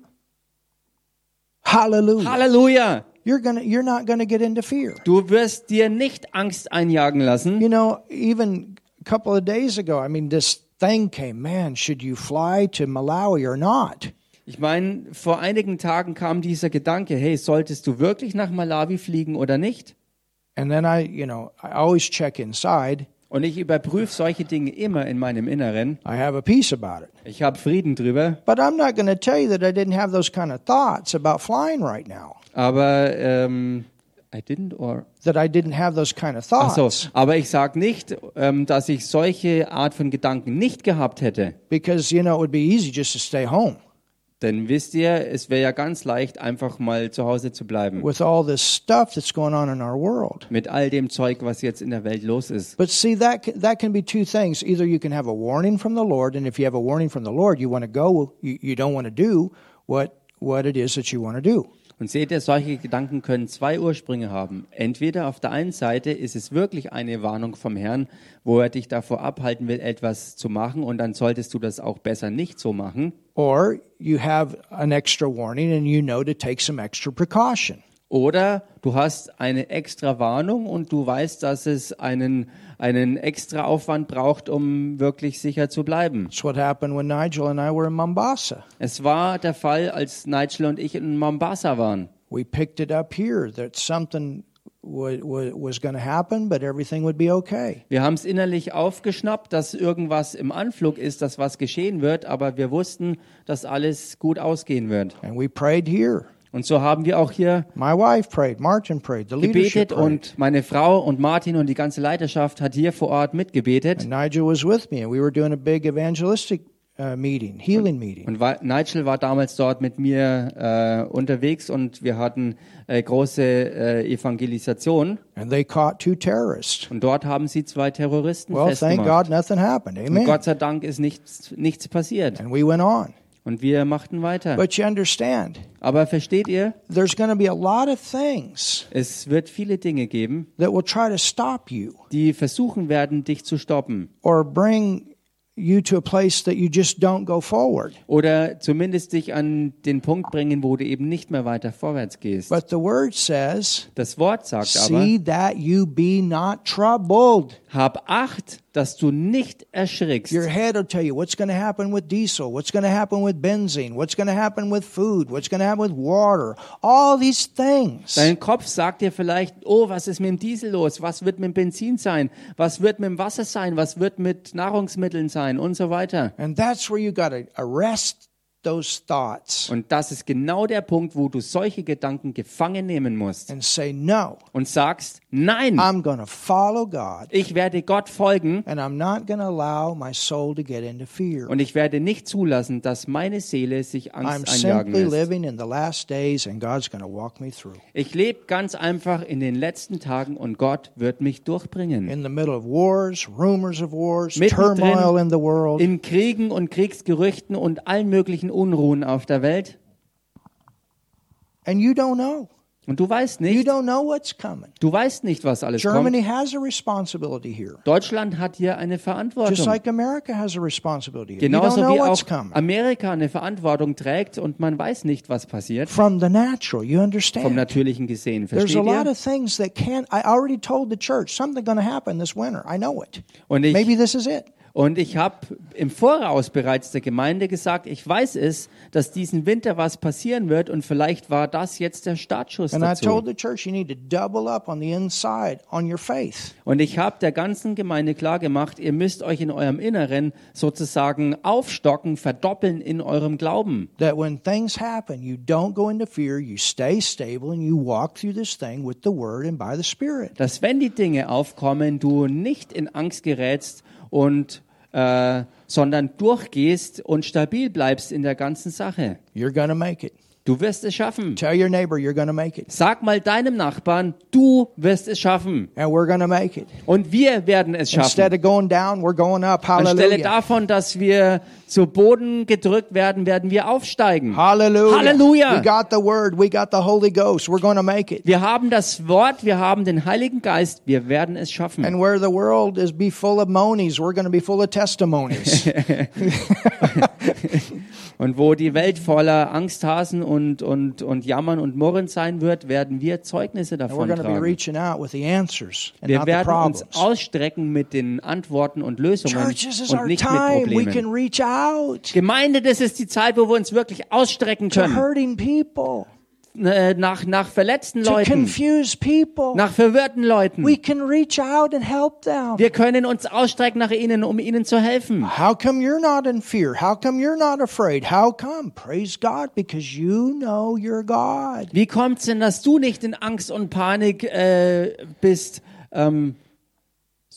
Hallelujah. Halleluja! You're to you're not to get into fear. Du wirst dir nicht Angst einjagen lassen. You know, even a couple of days ago, I mean this thing came, man, should you fly to Malawi or not? Ich meine, vor einigen Tagen kam dieser Gedanke, hey, solltest du wirklich nach Malawi fliegen oder nicht? And then I, you know, I always check inside. Und ich überprüfe solche Dinge immer in meinem Inneren. I have a peace about it. Ich habe Frieden drüber. But I'm not going to tell you that I didn't have those kind of thoughts about flying right now. Aber ähm, I didn't or That I didn't have those kind of Ach so, thoughts. aber ich sage nicht, ähm, dass ich solche Art von Gedanken nicht gehabt hätte. Because, you know, it would be easy just to stay home Denn wisst ihr, es wäre ja ganz leicht, einfach mal zu Hause zu bleiben. with all this stuff that's going on in our world. Mit all dem Zeug, was jetzt in der Welt los ist. But see, that, that can be two things. Either you can have a warning from the Lord, and if you have a warning from the Lord, you want to go, you, you don't want to do what, what it is that you want to do. Und seht ihr, solche Gedanken können zwei Ursprünge haben. Entweder auf der einen Seite ist es wirklich eine Warnung vom Herrn, wo er dich davor abhalten will, etwas zu machen, und dann solltest du das auch besser nicht so machen. Or you have an extra warning and you know to take some extra precaution. Oder du hast eine extra Warnung und du weißt, dass es einen, einen extra Aufwand braucht, um wirklich sicher zu bleiben. That's what happened when Nigel and I were in Mombasa. Es war der Fall, als Nigel und ich in Mombasa waren. We picked it up here that something wa- wa- was going to happen, but everything would be okay. Wir haben es innerlich aufgeschnappt, dass irgendwas im Anflug ist, dass was geschehen wird, aber wir wussten, dass alles gut ausgehen wird. And we prayed here. Und so haben wir auch hier My wife prayed, Martin prayed, gebetet und meine Frau und Martin und die ganze Leiterschaft hat hier vor Ort mitgebetet. And Nigel was with me, and we were doing a big evangelistic uh, meeting, healing meeting. Und Wa- Nigel war damals dort mit mir äh, unterwegs und wir hatten äh, große äh, Evangelisation. And they caught two terrorists. Und dort haben sie zwei Terroristen Well, thank festgemacht. God nothing happened. Und Amen. Gott sei Dank ist nichts, nichts passiert. And we went on. Und wir machten weiter. But you understand, Aber versteht ihr, there's going to be a lot of things es wird viele Dinge geben, that will try to stop you die versuchen werden, dich zu stoppen. or bring you to a place that you just don't go forward. Oder zumindest dich an den Punkt bringen, wo du eben nicht mehr weiter vorwärts gehst. But the word says, Das Wort sagt aber, see that you be not troubled. hab Acht, dass du nicht erschrickst. Your head will tell you what's going to happen with diesel, what's going to happen with benzene, what's going to happen with food, what's going to happen with water, all these things. Dein Kopf sagt dir vielleicht, oh, was ist mit dem Diesel los? Was wird mit dem Benzin sein? Was wird mit dem Wasser sein? Was wird mit Nahrungsmitteln sein? Und so weiter. And that's where you got to arrest those thoughts Und das ist genau der Punkt, wo du solche Gedanken gefangen nehmen musst and say, no, und sagst, nein, I'm to follow God ich werde Gott folgen and I'm not to allow my soul to get into fear. und ich werde nicht zulassen, dass meine Seele sich I'm Angst einjagen simply lässt. living in the last days and God's to walk me through. Ich lebe ganz einfach in den letzten Tagen und Gott wird mich durchbringen. In the middle of wars, rumors of wars, Mittendrin turmoil in the world. In Kriegen und Kriegsgerüchten und allen möglichen Unruhen auf der Welt. And you don't know. Und du weißt You nicht, don't know what's coming. du weißt nicht, was alles Germany kommt. has a responsibility here. Deutschland hat hier eine Just Verantwortung. like America has a responsibility here. You Genauso don't know wie auch. Amerika eine Verantwortung trägt und man weiß nicht, was passiert. From the natural, you Vom understand? Natürlichen gesehen. There's a Versteht lot ihr? of things that can't. I already told the church something's going to happen this winter. I know it. Und ich, Und ich habe im Voraus bereits der Gemeinde gesagt, ich weiß es, dass diesen Winter was passieren wird und vielleicht war das jetzt der Startschuss And dazu. church inside. Und ich habe der ganzen Gemeinde klar gemacht, ihr müsst euch in eurem Inneren sozusagen aufstocken, verdoppeln in eurem Glauben. That when things happen, you don't go into fear, you stay stable, and you walk through this thing with the Word and by the Spirit. Dass wenn die Dinge aufkommen, du nicht in Angst gerätst und äh, sondern durchgehst und stabil bleibst in der ganzen Sache. You're to make it. Du wirst es schaffen. Tell your neighbor you're to make it. Sag mal deinem Nachbarn, du wirst es schaffen. And we're to make it. Und wir werden es schaffen. Instead of going down, we're going up. Anstelle Hallelujah. davon, dass wir zu Boden gedrückt werden, werden wir aufsteigen. Hallelujah. Hallelujah. We got the word. We got the Holy Ghost. We're going to make it. Wir haben das Wort, wir haben den Heiligen Geist, wir werden es schaffen. And where the world is be full of monies, we're to be full of testimonies. Und wo die Welt voller Angsthasen und, und, und Jammern und Murren sein wird, werden wir Zeugnisse davon tragen. Wir werden uns ausstrecken mit den Antworten und Lösungen und nicht mit Problemen. can reach out Gemeinde, das ist die Zeit, wo wir uns wirklich ausstrecken können. Äh, Nach, nach verletzten Leuten, nach verwirrten Leuten. We can reach out and help them. Wir können uns ausstrecken nach ihnen, um ihnen zu helfen. How come you're not in fear? How come you're not afraid? How come? Praise God, because you know you're God. Wie kommt es denn, dass du nicht in Angst und Panik äh, bist? Ähm,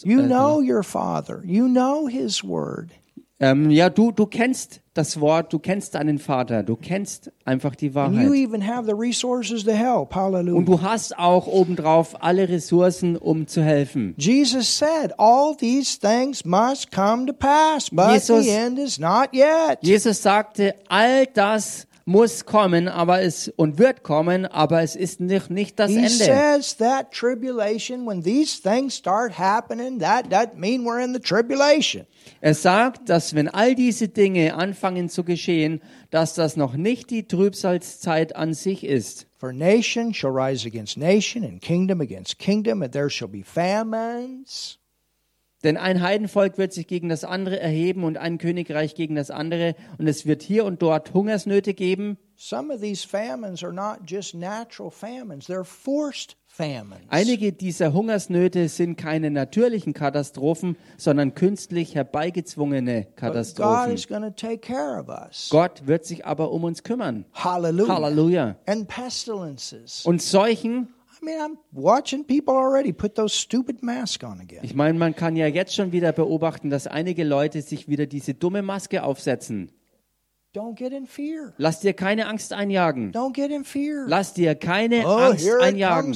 You know your Father. You know His Word. Ähm, ja, du, du kennst das Wort, du kennst deinen Vater, du kennst einfach die Wahrheit. Und du hast auch obendrauf alle Ressourcen, um zu helfen. Jesus said, All these things must come to pass, but Jesus- the end is not yet. Jesus sagte, all das muss kommen, aber es und wird kommen, aber es ist nicht, nicht das He Ende. says that tribulation, when these things start happening, that doesn't mean we're in the tribulation. Er sagt, dass wenn all diese Dinge anfangen zu geschehen, dass das noch nicht die Trübsalzeit an sich ist. For nation shall rise against nation, and kingdom against kingdom, and there shall be famines. Denn ein Heidenvolk wird sich gegen das andere erheben und ein Königreich gegen das andere. Und es wird hier und dort Hungersnöte geben. Some of these famines are not just natural famines, they're forced famines. Einige dieser Hungersnöte sind keine natürlichen Katastrophen, sondern künstlich herbeigezwungene Katastrophen. is going to take care of us. Gott wird sich aber um uns kümmern. Halleluja. And pestilences. Und Seuchen, Ich meine, man kann ja jetzt schon wieder beobachten, dass einige Leute sich wieder diese dumme Maske aufsetzen. Don't get in fear. Lass dir keine Angst einjagen. Don't get in fear. Lass dir keine Oh, Angst einjagen.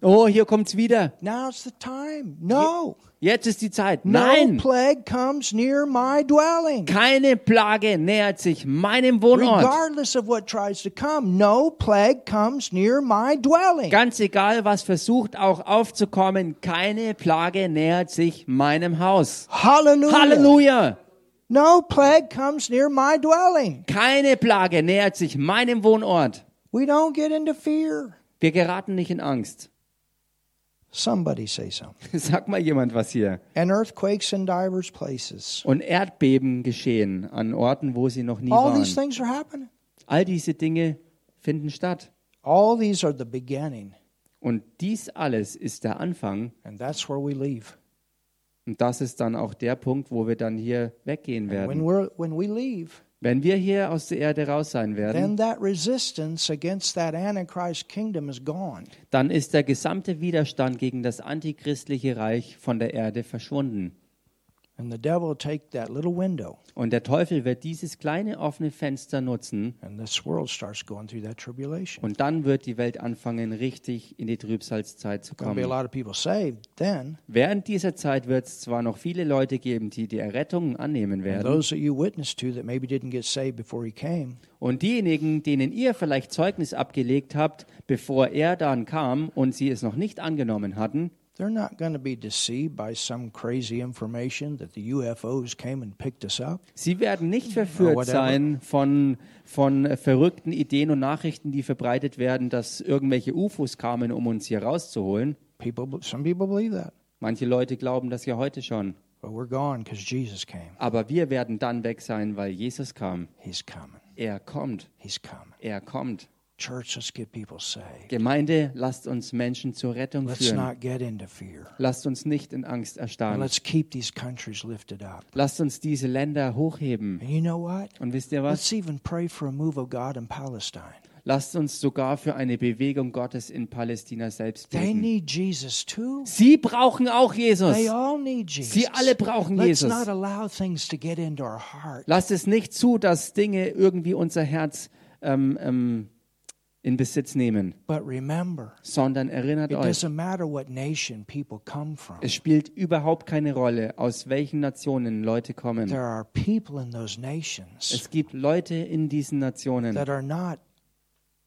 Oh, hier kommt's wieder. Now's the time. No. Jetzt ist die Zeit. No Nein, plague comes near my dwelling. keine Plage nähert sich meinem Wohnort. Regardless of what tries to come, no plague comes near my dwelling. Ganz egal, was versucht auch aufzukommen, keine Plage nähert sich meinem Haus. Hallelujah. Halleluja! No plague comes near my dwelling. Keine Plage nähert sich meinem Wohnort. We don't get into fear. Wir geraten nicht in Angst. Somebody say something. Sag mal jemand was hier. And earthquakes in divers places. Und Erdbeben geschehen an Orten, wo sie noch nie All these waren. things are happening. All diese Dinge finden statt. All these are the beginning. Und dies alles ist der Anfang. And that's where we leave. Und das ist dann auch der Punkt, wo wir dann hier weggehen When werden. we're when we leave, Wenn wir hier aus der Erde raus sein werden, then that resistance against that Antichrist kingdom is gone. dann ist der gesamte Widerstand gegen das antichristliche Reich von der Erde verschwunden. Und der Teufel wird dieses kleine offene Fenster nutzen and this world starts going through that tribulation. und dann wird die Welt anfangen, richtig in die Trübsalzeit zu There'll be a kommen. lot of people saved then. Während dieser Zeit wird es zwar noch viele Leute geben, die die Errettung annehmen werden. Und diejenigen, denen ihr vielleicht Zeugnis abgelegt habt, bevor er dann kam und sie es noch nicht angenommen hatten, they're not going to be deceived by some crazy information that the UFOs came and picked us up. Sie werden nicht verführt sein von, von verrückten Ideen und Nachrichten, die verbreitet werden, dass irgendwelche UFOs kamen, um uns hier rauszuholen. People, some people believe that, Manche Leute glauben das ja heute schon. but we're gone because Jesus came. Aber wir werden dann weg sein, weil Jesus kam. He's coming. Er kommt. He's coming. Er kommt. Church, let's get people saved. Gemeinde, lasst uns Menschen zur Rettung Let's führen. not get into fear. Lasst uns nicht in Angst erstarren. let's keep these countries lifted up. Lasst uns diese Länder hochheben. And you know what? Und wisst ihr was? Let's even pray for a move of God in Palestine. Lasst uns sogar für eine Bewegung Gottes in Palästina selbst They beten. need Jesus too. Sie brauchen auch Jesus. They all need Jesus. Sie alle brauchen Jesus. Lasst es nicht zu, dass Dinge irgendwie unser Herz ähm, ähm, in Besitz nehmen, But remember, sondern erinnert it euch, doesn't matter what nation people come from. es spielt überhaupt keine Rolle, aus welchen Nationen Leute kommen. There are people in those nations Es gibt Leute in diesen Nationen, that are not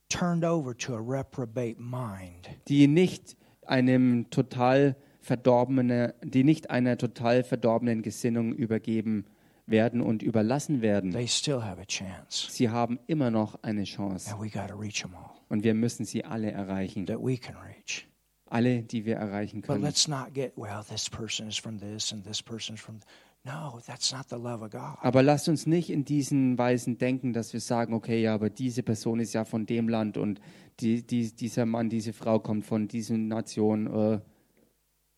turned over to a reprobate mind. die nicht einem total verdorbenen, die nicht einer total verdorbenen Gesinnung übergeben werden und überlassen werden. They still have a chance. Sie haben immer noch eine Chance And we got to reach them all und wir müssen sie alle erreichen. that we can reach. Alle, die wir erreichen But können. let's not get, well, this person is from this and this person is from. No, that's not the love of God. Aber lasst uns nicht in diesen Weisen denken, dass wir sagen, okay, ja, aber diese Person ist ja von dem Land und die, die, dieser Mann, diese Frau kommt von dieser Nation. Äh,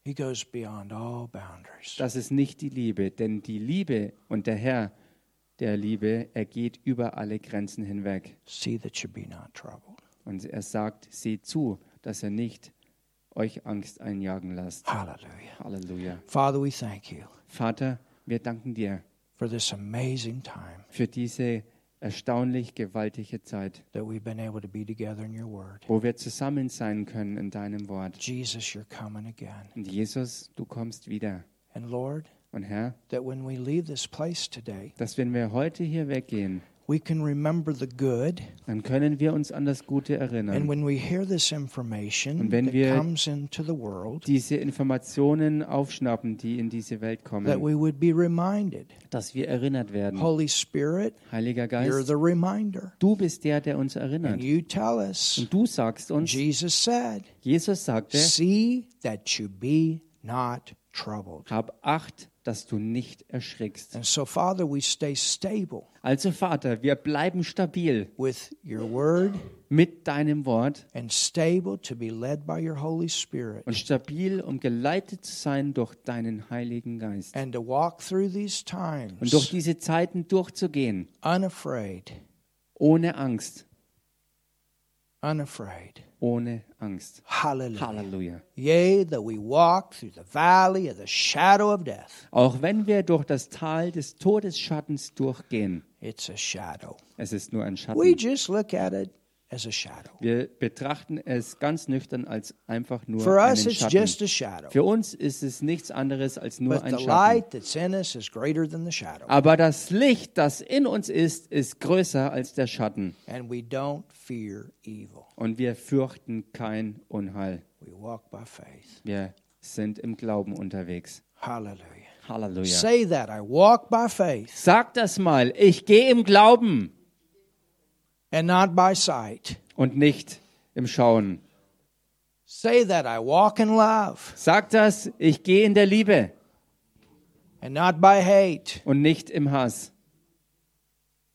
He goes beyond all boundaries. das ist nicht die Liebe, denn die Liebe und der Herr der Liebe, er geht über alle Grenzen hinweg. See that you be not troubled. Und er sagt, seht zu, dass er nicht euch Angst einjagen lasst. Hallelujah. Halleluja. Father, we thank you Vater, wir danken dir for this amazing time für diese erstaunlich gewaltige Zeit, that we've been able to be together in your word. wo wir zusammen sein können in deinem Wort. Jesus, you're coming again. Und Jesus, du kommst wieder. And Lord, Und Herr, that when we leave this place today, dass wenn wir heute hier weggehen, we can remember the good. dann können wir uns an das Gute And erinnern. when we hear this information Und wenn that wir comes into the world, Diese Informationen aufschnappen, die in diese Welt that kommen, we would be reminded. dass wir erinnert werden. Holy Spirit, Heiliger you're Geist, the reminder. du bist der, der uns And erinnert. you tell us, Und du sagst uns, Jesus said, Jesus sagte, see that you be not troubled. hab Acht, dass du nicht erschrickst. And so, Father, we stay stable Also Vater, wir bleiben stabil with your word mit deinem Wort and stable to be led by your Holy Spirit und stabil, um geleitet zu sein durch deinen Heiligen Geist. and to walk through these Und durch times diese Zeiten durchzugehen, unafraid, ohne Angst, unafraid. ohne Angst. Hallelujah. Halleluja. Yea, though we walk through the valley of the shadow of death, Auch wenn wir durch das Tal des Todesschattens durchgehen, it's a shadow. es ist nur ein We Schatten. just look at it. Wir betrachten es ganz nüchtern als einfach nur For us, einen it's Schatten. just a shadow. Für uns ist es nichts anderes als nur But ein the Schatten. light that's in us is greater than the shadow. Aber das Licht, das in uns ist, ist größer als der Schatten. And we don't fear evil. Und wir fürchten kein Unheil. We walk by faith. Wir sind im Glauben unterwegs. Hallelujah. Halleluja. Say that. I walk by faith Sag das mal. Ich gehe im Glauben and not by sight. und nicht im Schauen. Say that. I walk in love Sag das. Ich gehe in der Liebe and not by hate. und nicht im Hass.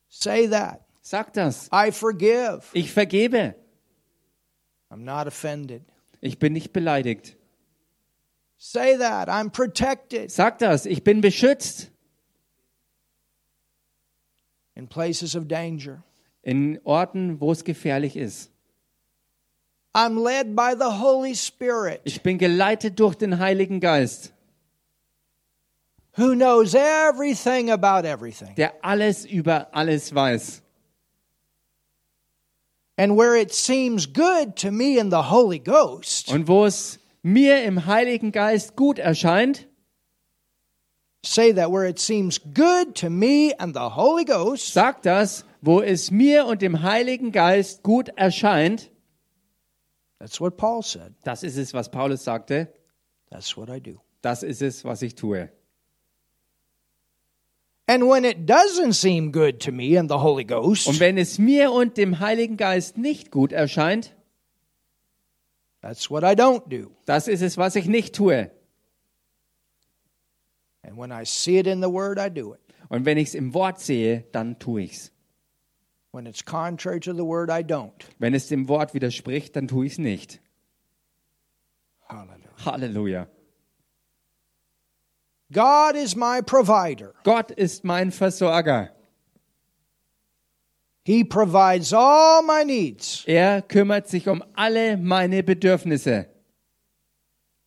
Say that. Sag das. I forgive. Ich vergebe. I'm not offended. Ich bin nicht beleidigt. Say that. I'm protected Sag das. Ich bin beschützt in places of danger. In Orten, wo es gefährlich ist. I'm led by the Holy Spirit Ich bin geleitet durch den Heiligen Geist, who knows everything about everything. der alles über alles weiß. And where it seems good to me in the Holy Ghost, Und wo es mir im Heiligen Geist gut erscheint, say that where it seems good to me and the Holy Ghost, sag das, wo es mir und dem Heiligen Geist gut erscheint. that's what Paul said. Das ist es, was Paulus sagte. That's what I do. Das ist es, was ich tue. And when it doesn't seem good to me and the Holy Ghost, Und wenn es mir und dem Heiligen Geist nicht gut erscheint, that's what I don't do. das ist es, was ich nicht tue. And when I see it in the Word, I do it. Und wenn ich es im Wort sehe, dann tue ich's. Wenn es dem Wort widerspricht, dann tue ich es nicht. Hallelujah. Halleluja. God is my provider. Gott ist mein Versorger. He provides all my needs Er kümmert sich um alle meine Bedürfnisse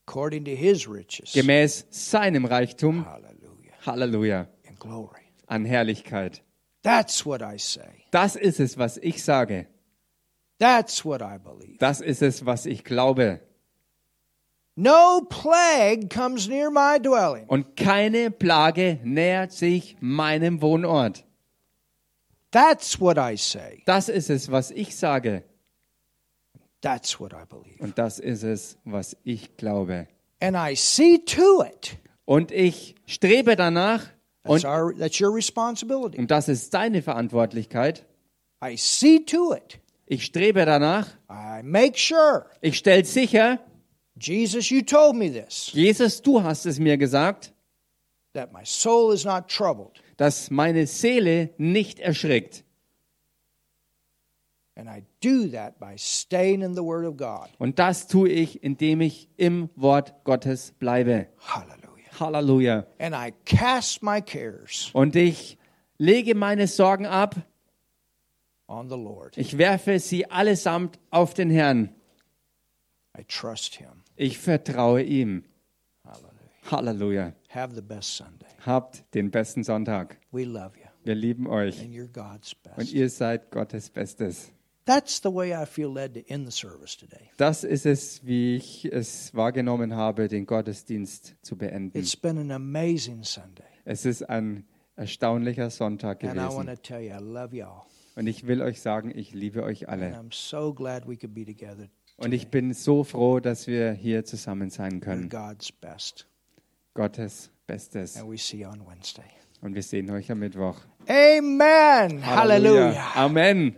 according to His riches. gemäß seinem Reichtum. Hallelujah. Halleluja. In glory. An Herrlichkeit. That's what I say. Das ist es, was ich sage. That's what I believe. Das ist es, was ich glaube. No plague comes near my dwelling. Und keine Plage nähert sich meinem Wohnort. That's what I say. Das ist es, was ich sage. That's what I believe. Und das ist es, was ich glaube. And I see to it. Und ich strebe danach, und, our, that's your responsibility. und das ist deine Verantwortlichkeit, I see to it. ich strebe danach, I make sure. ich stelle sicher, Jesus, you told me this, Jesus, du hast es mir gesagt, that my soul is not troubled. dass meine Seele nicht erschrickt. And I do that by staying in the Word of God. Und das tue ich, indem ich im Wort Gottes bleibe. Hallelujah. Halleluja. And I cast my cares Und ich lege meine Sorgen ab, on the Lord. ich werfe sie allesamt auf den Herrn. I trust Him. Ich vertraue ihm. Hallelujah. Halleluja. Have the best Sunday. Habt den besten Sonntag. We love you, Wir lieben euch. and you're God's Und best. ihr seid Gottes Bestes. That's the way I feel led to end the service today. Das ist es, wie ich es wahrgenommen habe, den Gottesdienst zu beenden. It's been an amazing Sunday. Es ist ein erstaunlicher Sonntag And I want gewesen. to tell you, I love y'all. Und ich will euch sagen, ich liebe euch And alle. I'm so glad we could be together. Und ich bin so froh, dass wir hier zusammen sein können. God's best. Gottes Bestes. And we see you on Wednesday. Und wir sehen euch am Mittwoch. Amen. Hallelujah. Amen.